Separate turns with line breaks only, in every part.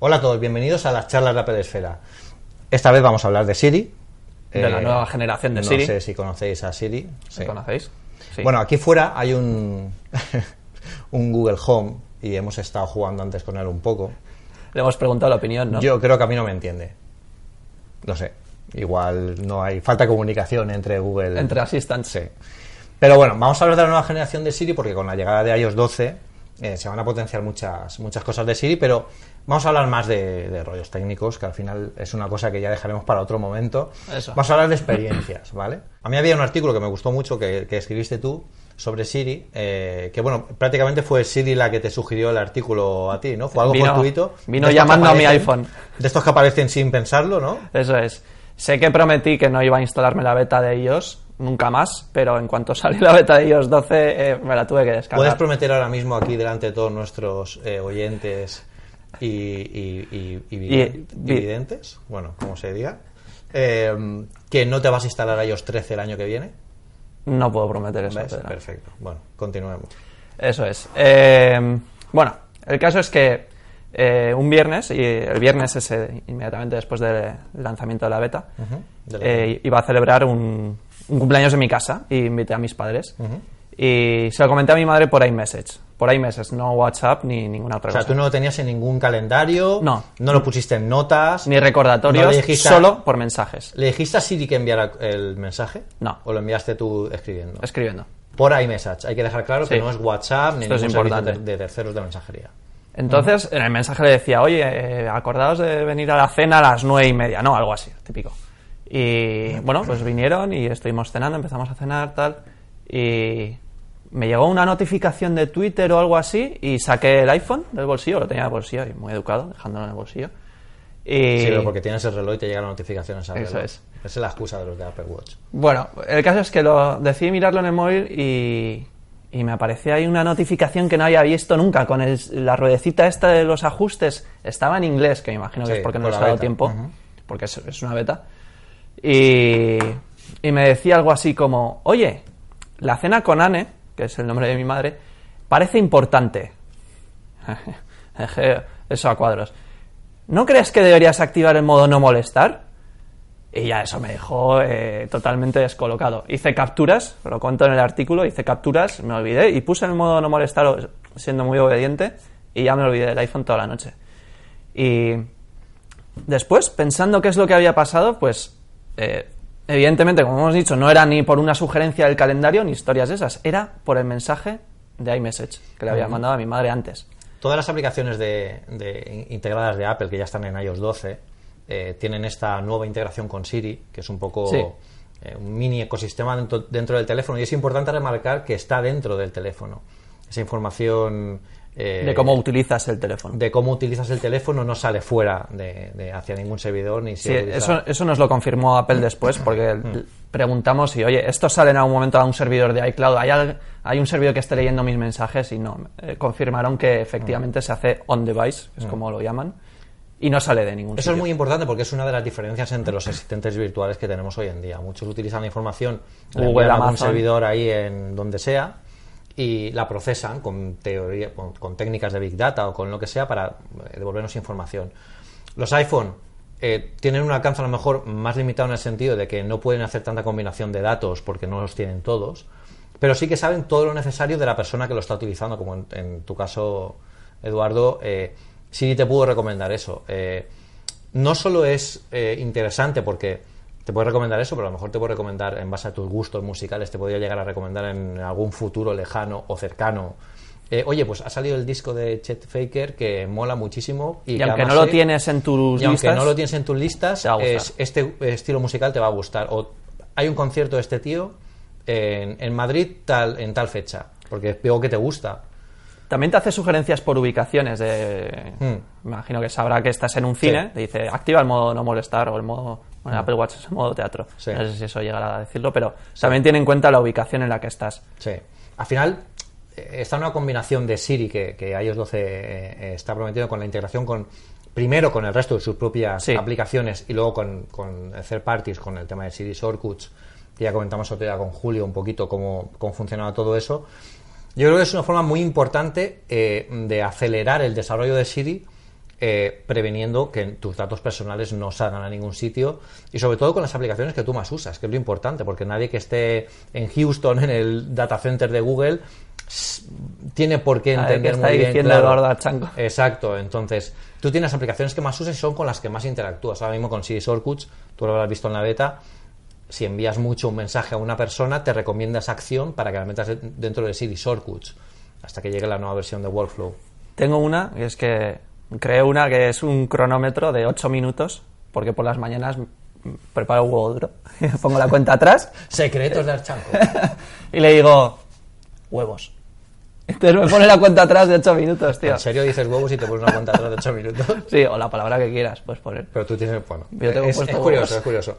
Hola a todos, bienvenidos a las charlas de Apple Esfera. Esta vez vamos a hablar de Siri.
De la nueva generación de
no
Siri.
No sé si conocéis a Siri.
¿Sí? ¿Conocéis?
Sí. Bueno, aquí fuera hay un, un Google Home y hemos estado jugando antes con él un poco.
Le hemos preguntado la opinión, ¿no?
Yo creo que a mí no me entiende. No sé. Igual no hay falta de comunicación entre Google.
Entre Assistants.
Sí. Pero bueno, vamos a hablar de la nueva generación de Siri porque con la llegada de iOS 12 eh, se van a potenciar muchas, muchas cosas de Siri, pero vamos a hablar más de, rollos técnicos, que al final es una cosa que ya dejaremos para otro momento.
Eso.
Vamos a hablar de experiencias, ¿vale? A mí había un artículo que me gustó mucho que, escribiste tú sobre Siri, eh, que bueno, prácticamente fue Siri la que te sugirió el artículo a ti, ¿no? Fue algo
vino,
fortuito.
Vino llamando a mi iPhone.
De estos que aparecen sin pensarlo, ¿no?
Eso es. Sé que prometí que no iba a instalarme la beta de iOS, nunca más, pero en cuanto salió la beta de iOS 12 eh, me la tuve que descargar.
¿Puedes prometer ahora mismo aquí delante de todos nuestros eh, oyentes y, y, videntes, bueno, como se diga, eh, que no te vas a instalar iOS 13 el año que viene?
No puedo prometer eso.
Perfecto. Bueno, continuemos.
Eso es. bueno, el caso es que un viernes, y el viernes ese, inmediatamente después del lanzamiento de la beta, iba a celebrar un, un cumpleaños en mi casa y invité a mis padres. Y se lo comenté a mi madre por iMessage. Por iMessage, no WhatsApp ni ninguna otra cosa.
O sea, tú no lo tenías en ningún calendario.
No.
No lo pusiste en notas.
Ni recordatorios, solo por mensajes.
¿Le dijiste a Siri que enviara el mensaje?
No.
¿O lo enviaste tú escribiendo?
Escribiendo.
Por iMessage. Hay que dejar claro que no es WhatsApp ni ningún servicio de, terceros de mensajería.
Entonces, en el mensaje le decía, oye, eh, acordaos de venir a la cena a las nueve y media, ¿no? Algo así, típico. Y bueno, pues vinieron y estuvimos cenando, empezamos a cenar, tal. Y me llegó una notificación de Twitter o algo así y saqué el iPhone del bolsillo, lo tenía en el bolsillo y muy educado, dejándolo en el bolsillo. Y...
Sí, pero porque tienes el reloj y te llegan las notificaciones al
Eso es.
Esa es la excusa de los de Apple Watch.
Bueno, el caso es que lo decidí mirarlo en el móvil y, y me aparecía ahí una notificación que no había visto nunca, con la ruedecita esta de los ajustes. Estaba en inglés, que me imagino que es porque no les ha dado tiempo, porque es, es una beta. Y, me decía algo así como, oye, la cena con Anne, que es el nombre de mi madre, parece importante. eso a cuadros. ¿No crees que deberías activar el modo no molestar? Y ya eso me dejó eh, totalmente descolocado. Hice capturas, lo cuento en el artículo, hice capturas, me olvidé y puse el modo no molestar siendo muy obediente y ya me olvidé del iPhone toda la noche. Y después, pensando qué es lo que había pasado, pues eh, evidentemente, como hemos dicho, no era ni por una sugerencia del calendario ni historias de esas, era por el mensaje de iMessage que le había mandado a mi madre antes.
Todas las aplicaciones de, integradas de Apple que ya están en iOS 12 eh, tienen esta nueva integración con Siri, que es un poco eh, un mini ecosistema dentro, dentro, del teléfono. Y es importante remarcar que está dentro del teléfono. Esa información
eh, de cómo utilizas el teléfono.
De cómo utilizas el teléfono no sale fuera de, hacia ningún servidor ni
Sí, eso, eso nos lo confirmó Apple después porque mm. preguntamos si, oye, esto sale en algún momento a un servidor de iCloud, ¿hay, hay un servidor que esté leyendo mis mensajes? Y no, eh, confirmaron que efectivamente se hace on-device, que es mm. como lo llaman, y no sale de ningún
Eso es muy importante porque es una de las diferencias entre los asistentes virtuales que tenemos hoy en día. Muchos utilizan la información, Google, a un servidor ahí en donde sea, y la procesan con, teoría, con, técnicas de Big Data o con lo que sea para eh, devolvernos información. Los iPhone eh, tienen un alcance a lo mejor más limitado en el sentido de que no pueden hacer tanta combinación de datos porque no los tienen todos, pero sí que saben todo lo necesario de la persona que lo está utilizando, como en, tu caso, Eduardo, eh, sí te puedo recomendar eso. No solo es interesante porque te puedo recomendar eso, pero a lo mejor te puedo recomendar en base a tus gustos musicales, te podría llegar a recomendar en algún futuro lejano o cercano. Eh, oye, pues ha salido el disco de Chet Faker que mola muchísimo.
Y, aunque no lo tienes en tus
y listas. Aunque no lo tienes en tus listas, este estilo musical te va a gustar. O hay un concierto de este tío en, Madrid tal, en tal fecha, porque veo que te gusta.
También te hace sugerencias por ubicaciones. De, hmm. Imagino que sabrá que estás en un cine, te dice activa el modo no molestar o el modo bueno, Apple Watch es modo teatro. No sé si eso llegará a decirlo, pero también tiene en cuenta la ubicación en la que estás.
Sí. Al final, está una combinación de Siri que, que iOS 12 eh, está prometiendo con la integración con primero con el resto de sus propias aplicaciones y luego con, con third parties, con el tema de Siri Shortcuts, que ya comentamos otro día con Julio un poquito cómo, cómo funcionaba todo eso. Yo creo que es una forma muy importante eh, de acelerar el desarrollo de Siri eh, preveniendo que tus datos personales no salgan a ningún sitio y sobre todo con las aplicaciones que tú más usas, que es lo importante, porque nadie que esté en Houston, en el data center de Google, tiene por qué entender muy bien.
Claro. Chango.
Exacto, entonces tú tienes aplicaciones que más usas y son con las que más interactúas. Ahora mismo con Siri Shortcuts, tú lo habrás visto en la beta, si envías mucho un mensaje a una persona, te recomienda esa acción para que la metas dentro de Siri Shortcuts hasta que llegue la nueva versión de Workflow.
Tengo una, y es que Creo una que es un cronómetro de 8 minutos, porque por las mañanas preparo un huevo duro, pongo la cuenta atrás.
Secretos de Archanco.
y le digo, huevos. Entonces me pone la cuenta atrás de 8 minutos, tío.
¿En serio dices huevos y te pones una cuenta atrás de 8 minutos?
Sí, o la palabra que quieras, puedes poner.
Pero tú tienes, bueno, es, curioso, es curioso.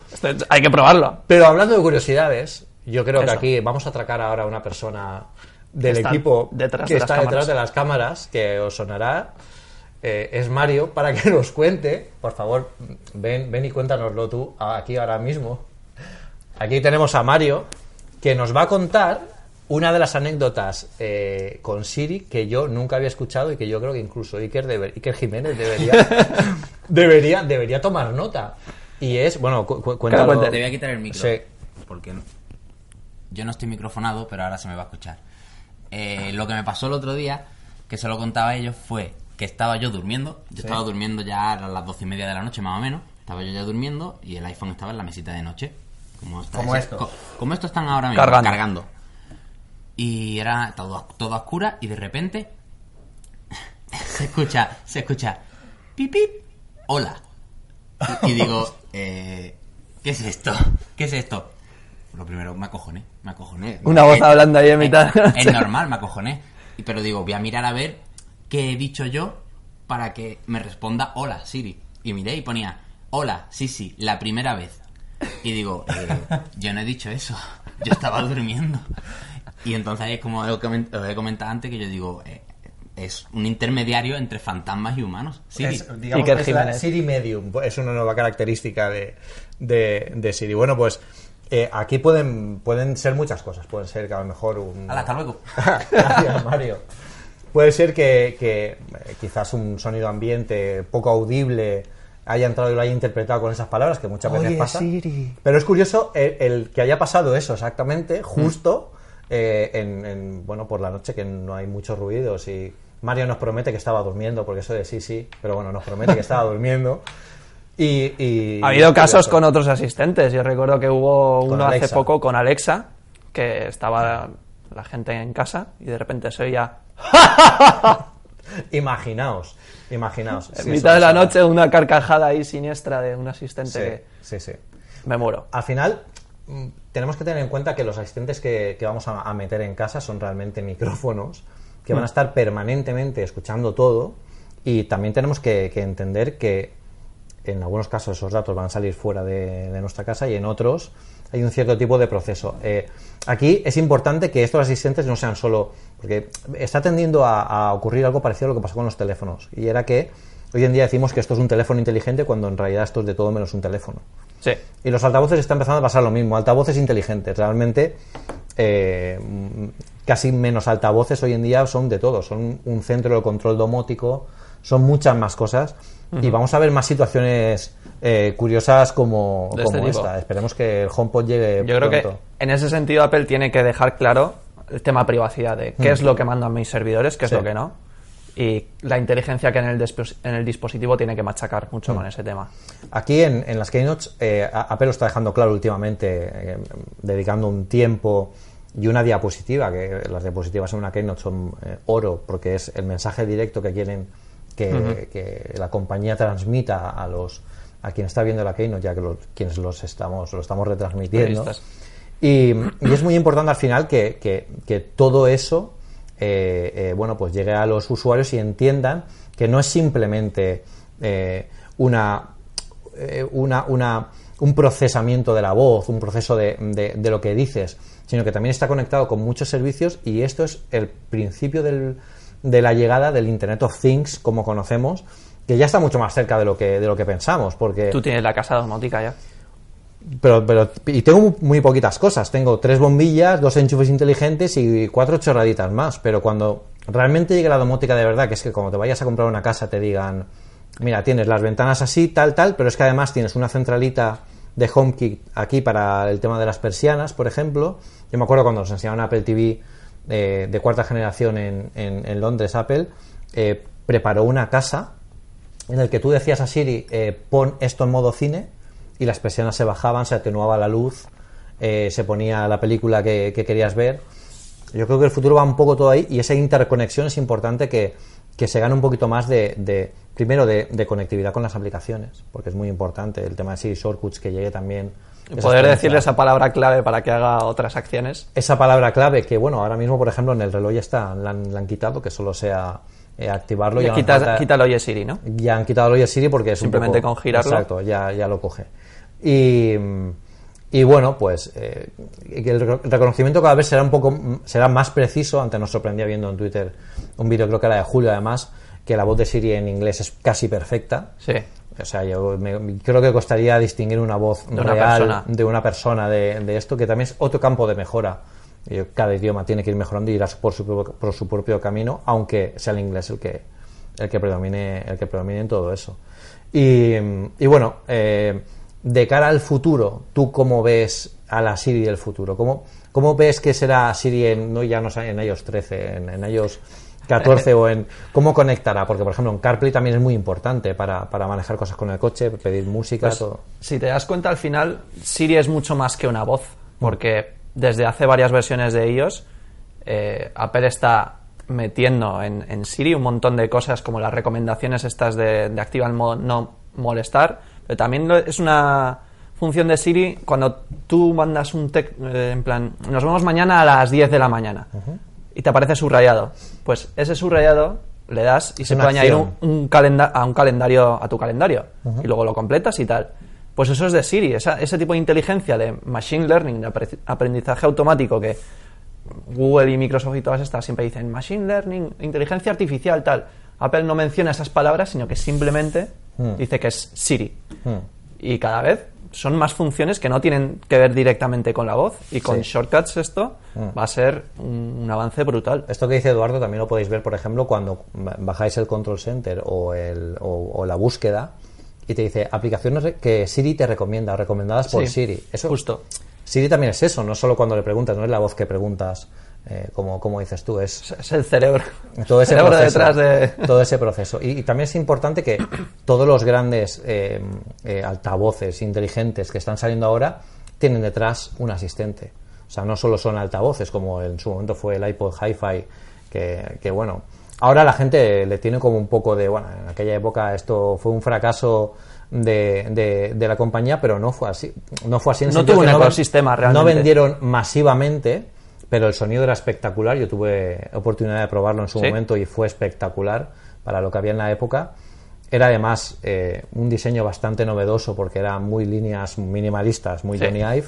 hay que probarlo.
Pero hablando de curiosidades, yo creo que aquí vamos a atracar ahora a una persona del equipo que está detrás de las cámaras, que os sonará. Eh, es Mario, para que nos cuente, por favor, ven, ven y cuéntanoslo tú aquí ahora mismo. Aquí tenemos a Mario, que nos va a contar una de las anécdotas eh, con Siri que yo nunca había escuchado y que yo creo que incluso Iker, Jiménez debería, debería, debería tomar nota. Y es, bueno, cuéntalo.
Te voy a quitar el micro. Porque yo no estoy microfonado, pero ahora se me va a escuchar. Eh, lo que me pasó el otro día, que se lo contaba a ellos, fue que estaba yo durmiendo. Yo estaba durmiendo ya a las doce y media de la noche, más o menos. Estaba yo ya durmiendo y el iPhone estaba en la mesita de noche.
Como, esto.
como esto están ahora mismo, cargando. Y era todo, todo oscura y de repente se escucha, se escucha, pip, pip, hola. Y, digo, eh, ¿qué es esto? ¿Qué es esto? Lo primero, me acojoné, me acojoné.
Una voz hablando ahí en mitad.
Es, es normal, me acojoné. Pero digo, voy a mirar a ver ¿qué he dicho yo para que me responda hola, Siri? Y miré y ponía, hola, sí, sí, la primera vez. Y digo, eh, yo no he dicho eso, yo estaba durmiendo. Y entonces es como he comentado antes que yo digo, eh, es un intermediario entre fantasmas y humanos. Siri.
Es, digamos, es Siri Medium, es una nueva característica de, de, Siri. Bueno, pues eh, aquí pueden, pueden ser muchas cosas. Pueden ser que a lo mejor un...
hasta luego.
Gracias, Mario. Puede ser que, eh, quizás un sonido ambiente poco audible haya entrado y lo haya interpretado con esas palabras, que muchas veces pasa. Pero es curioso el, que haya pasado eso exactamente, justo eh, en, bueno, por la noche, que no hay muchos ruidos y Mario nos promete que estaba durmiendo, porque eso de sí, sí, pero bueno, nos promete que estaba durmiendo. Y,
ha habido casos con otros asistentes. Yo recuerdo que hubo uno hace poco con Alexa, que estaba la gente en casa y de repente se oía
imaginaos, imaginaos.
En mitad de la noche una carcajada ahí siniestra de un asistente
sí, sí,
Me muero.
Al final, mm, tenemos que tener en cuenta que los asistentes que, vamos a, meter en casa son realmente micrófonos que van a mm. estar permanentemente escuchando todo y también tenemos que, entender que en algunos casos esos datos van a salir fuera de, de nuestra casa y en otros hay un cierto tipo de proceso. Eh, aquí es importante que estos asistentes no sean solo, porque está tendiendo a, ocurrir algo parecido a lo que pasó con los teléfonos, y era que hoy en día decimos que esto es un teléfono inteligente cuando en realidad esto es de todo menos un teléfono.
Sí.
Y los altavoces están empezando a pasar lo mismo, altavoces inteligentes, realmente eh, casi menos altavoces hoy en día son de todo, son un centro de control domótico, son muchas más cosas, y vamos a ver más situaciones eh, curiosas como, este esta. Esperemos que el HomePod llegue.
Yo creo que en ese sentido Apple tiene que dejar claro el tema privacidad de qué es lo que mandan mis servidores, qué es lo que no. Y la inteligencia que en el, en el dispositivo tiene que machacar mucho con ese tema.
Aquí en, las Keynotes, eh, Apple lo está dejando claro últimamente, eh, dedicando un tiempo y una diapositiva, que las diapositivas en una Keynote son oro, porque es el mensaje directo que quieren que, que la compañía transmita a los a quien está viendo la Keynote, ya que quienes los estamos, lo estamos retransmitiendo. Y, es muy importante al final que, todo eso eh, eh, bueno, pues llegue a los usuarios y entiendan que no es simplemente eh, una, una, una, un procesamiento de la voz, un proceso de, de, lo que dices, sino que también está conectado con muchos servicios y esto es el principio del, de la llegada del Internet of Things como conocemos que ya está mucho más cerca de lo que, de lo que pensamos. Porque...
Tú tienes la casa domótica ya.
Pero, pero, y tengo muy poquitas cosas. Tengo tres bombillas, dos enchufes inteligentes y cuatro chorraditas más. Pero cuando realmente llegue la domótica de verdad, que es que cuando te vayas a comprar una casa te digan, mira, tienes las ventanas así, tal, tal, pero es que además tienes una centralita de HomeKit aquí para el tema de las persianas, por ejemplo. Yo me acuerdo cuando nos enseñaron Apple TV eh, de cuarta generación en, en, Londres, Apple, eh, preparó una casa en el que tú decías a Siri, eh, pon esto en modo cine, y las persianas se bajaban, se atenuaba la luz, se ponía la película que, querías ver. Yo creo que el futuro va un poco todo ahí y esa interconexión es importante que, se gane un poquito más de, primero de, conectividad con las aplicaciones, porque es muy importante el tema de Siri Shortcuts que llegue también.
Poder decirle esa palabra clave para que haga otras acciones.
Esa palabra clave que, bueno, ahora mismo, por ejemplo, en el reloj ya está, la han, quitado, que solo sea eh, activarlo.
Ya, quita, quita el Oye Siri, ¿no?
Ya han quitado el Oye Siri porque es
Simplemente
un
con girarlo.
Exacto, ya, ya lo coge. Y, y bueno, pues eh, el reconocimiento cada vez será un poco será más preciso. Antes nos sorprendía viendo en Twitter un vídeo, creo que era de Julio además, que la voz de Siri en inglés es casi perfecta.
Sí.
O sea, yo creo que costaría distinguir una voz real de una persona de, esto, que también es otro campo de mejora. cada idioma tiene que ir mejorando y irá por su, por su propio camino, aunque sea el inglés el que, el que, predomine, el que predomine en todo eso. Y, y bueno, eh, de cara al futuro, ¿tú cómo ves a la Siri del futuro? ¿Cómo, cómo ves que será Siri en, no ya no en iOS 13, en, en iOS 14 o en cómo conectará, porque por ejemplo en CarPlay también es muy importante para, manejar cosas con el coche, pedir música, pues, todo.
Si te das cuenta al final, Siri es mucho más que una voz, porque desde hace varias versiones de ellos, eh, Apple está metiendo en, Siri un montón de cosas como las recomendaciones estas de, de activar el modo no molestar, pero también es una función de Siri cuando tú mandas un texto eh, en plan, nos vemos mañana a las 10 de la mañana y te aparece subrayado. Pues ese subrayado le das y se puede añadir un, a un calendario a tu calendario y luego lo completas y tal. Pues eso es de Siri, ese tipo de inteligencia de machine learning, de aprendizaje automático que Google y Microsoft y todas estas siempre dicen machine learning, inteligencia artificial, tal. Apple no menciona esas palabras, sino que simplemente hmm. dice que es Siri. Hmm. Y cada vez son más funciones que no tienen que ver directamente con la voz y con shortcuts esto mm. va a ser un, avance brutal.
Esto que dice Eduardo también lo podéis ver, por ejemplo, cuando bajáis el Control Center o, el, o, la búsqueda y te dice aplicaciones que Siri te recomienda, recomendadas por Siri.
Eso, Justo.
Siri también es eso, no solo cuando le preguntas, no es la voz que preguntas eh, como, como, dices tú, es,
es el cerebro.
Todo ese
cerebro detrás de...
Todo ese proceso. Y, también es importante que todos los grandes eh, eh, altavoces inteligentes que están saliendo ahora tienen detrás un asistente. O sea, no solo son altavoces, como en su momento fue el iPod Hi-Fi, que, que bueno, ahora la gente le tiene como un poco de, bueno, en aquella época esto fue un fracaso de, de, la compañía, pero no fue así. No fue así
en no tuvo un ecosistema realmente.
No vendieron masivamente pero el sonido era espectacular. Yo tuve oportunidad de probarlo en su momento y fue espectacular para lo que había en la época. Era además eh, un diseño bastante novedoso porque eran muy líneas minimalistas, muy Johnny Ive.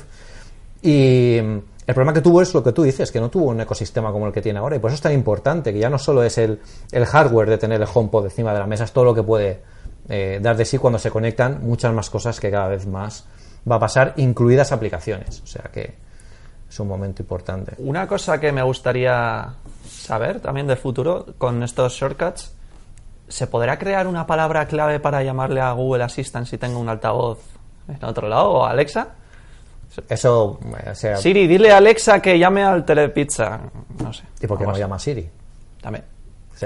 Y mm, el problema que tuvo es lo que tú dices, que no tuvo un ecosistema como el que tiene ahora. Y por eso es tan importante, que ya no solo es el, el hardware de tener el HomePod encima de la mesa, es todo lo que puede eh, dar de sí cuando se conectan muchas más cosas que cada vez más va a pasar, incluidas aplicaciones. O sea que es un momento importante.
Una cosa que me gustaría saber también del futuro con estos shortcuts, ¿se podrá crear una palabra clave para llamarle a Google Assistant si tengo un altavoz en otro lado o Alexa?
Eso,
o sea, Siri, dile a Alexa que llame al Telepizza. No sé.
¿Y por qué no llama Siri?
También.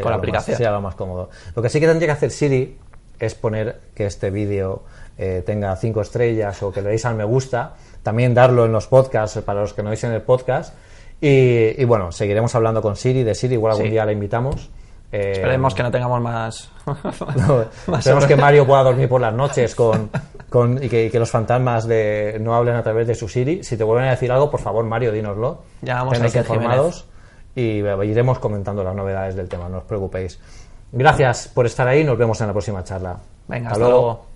con la aplicación.
sería lo más cómodo. Lo que sí que tendría que hacer Siri es poner que este vídeo eh, tenga cinco estrellas o que le deis al me gusta también darlo en los podcasts para los que no en el podcast. Y, bueno, seguiremos hablando con Siri, de Siri, igual algún día la invitamos.
Eh, Esperemos que no tengamos más.
esperemos que Mario pueda dormir por las noches con, con y, que, los fantasmas de, no hablen a través de su Siri. Si te vuelven a decir algo, por favor, Mario, dínoslo.
Ya vamos a
informados y iremos comentando las novedades del tema, no os preocupéis. Gracias por estar ahí, nos vemos en la próxima charla.
Venga, hasta, luego.